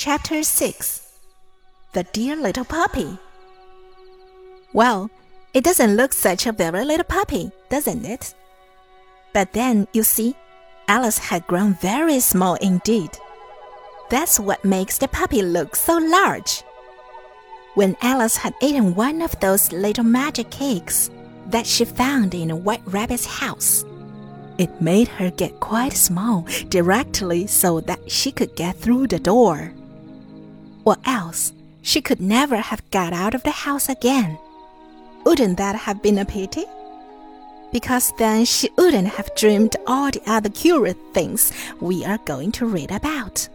Chapter 6 The Dear Little Puppy. Well, it doesn't look such a very little puppy, doesn't it? But then, you see, Alice had grown very small indeed. That's what makes the puppy look so large. When Alice had eaten one of those little magic cakes that she found in a white rabbit's house, it made her get quite small directly so that she could get through the door. Or else she could never have got out of the house again. Wouldn't that have been a pity? Because then she wouldn't have dreamed all the other curious things we are going to read about.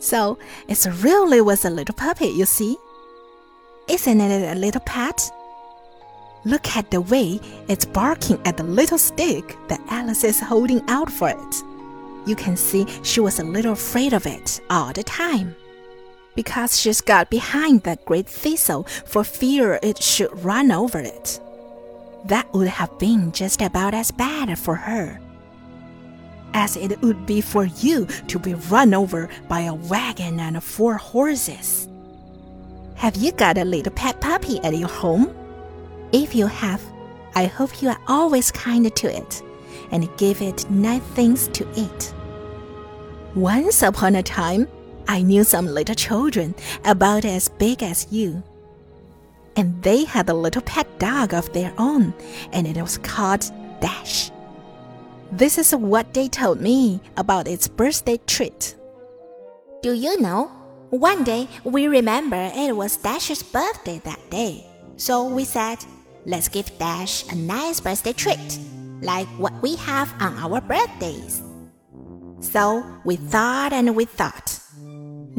So it really was a little puppy, you see. Isn't it a little pet? Look at the way it's barking at the little stick that Alice is holding out for it. You can see she was a little afraid of it all the time. Because she's got behind that great thistle for fear it should run over it. That would have been just about as bad for her as it would be for you to be run over by a wagon and four horses. Have you got a little pet puppy at your home? If you have, I hope you are always kind to it and give it nice things to eat. Once upon a time, I knew some little children about as big as you. And they had a little pet dog of their own, and it was called Dash. This is what they told me about its birthday treat. Do you know? One day we remember it was Dash's birthday that day. So we said, let's give Dash a nice birthday treat, like what we have on our birthdays. So we thought and we thought.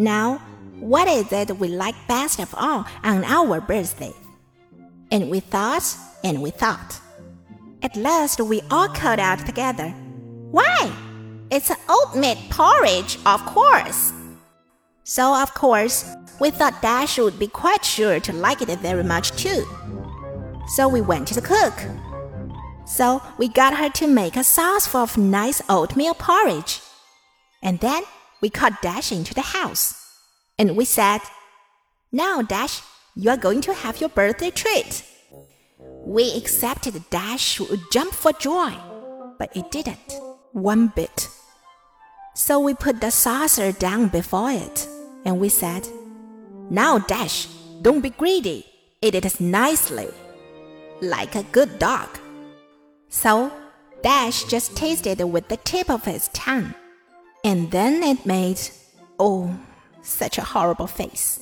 Now, what is it we like best of all on our birthday? And we thought and we thought. At last, we all called out together, Why? It's oatmeal porridge, of course. So, of course, we thought Dash would be quite sure to like it very much too. So we went to the cook. So we got her to make a sauce full of nice oatmeal porridge. And then we called Dash into the house. And we said, Now, Dash, you are going to have your birthday treat. We accepted Dash would jump for joy, but it didn't, one bit. So we put the saucer down before it, and we said, Now, Dash, don't be greedy. Eat it nicely like a good dog. So Dash just tasted with the tip of his tongue. And then it made, oh, such a horrible face.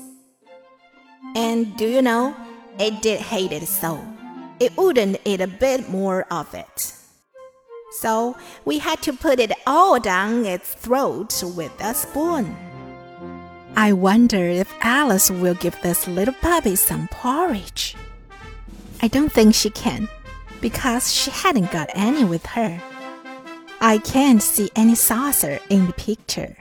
And do you know, it did hate it so. It wouldn't eat a bit more of it. So we had to put it all down its throat with a spoon. I wonder if Alice will give this little puppy some porridge. I don't think she can, because she hadn't got any with her. I can't see any saucer in the picture.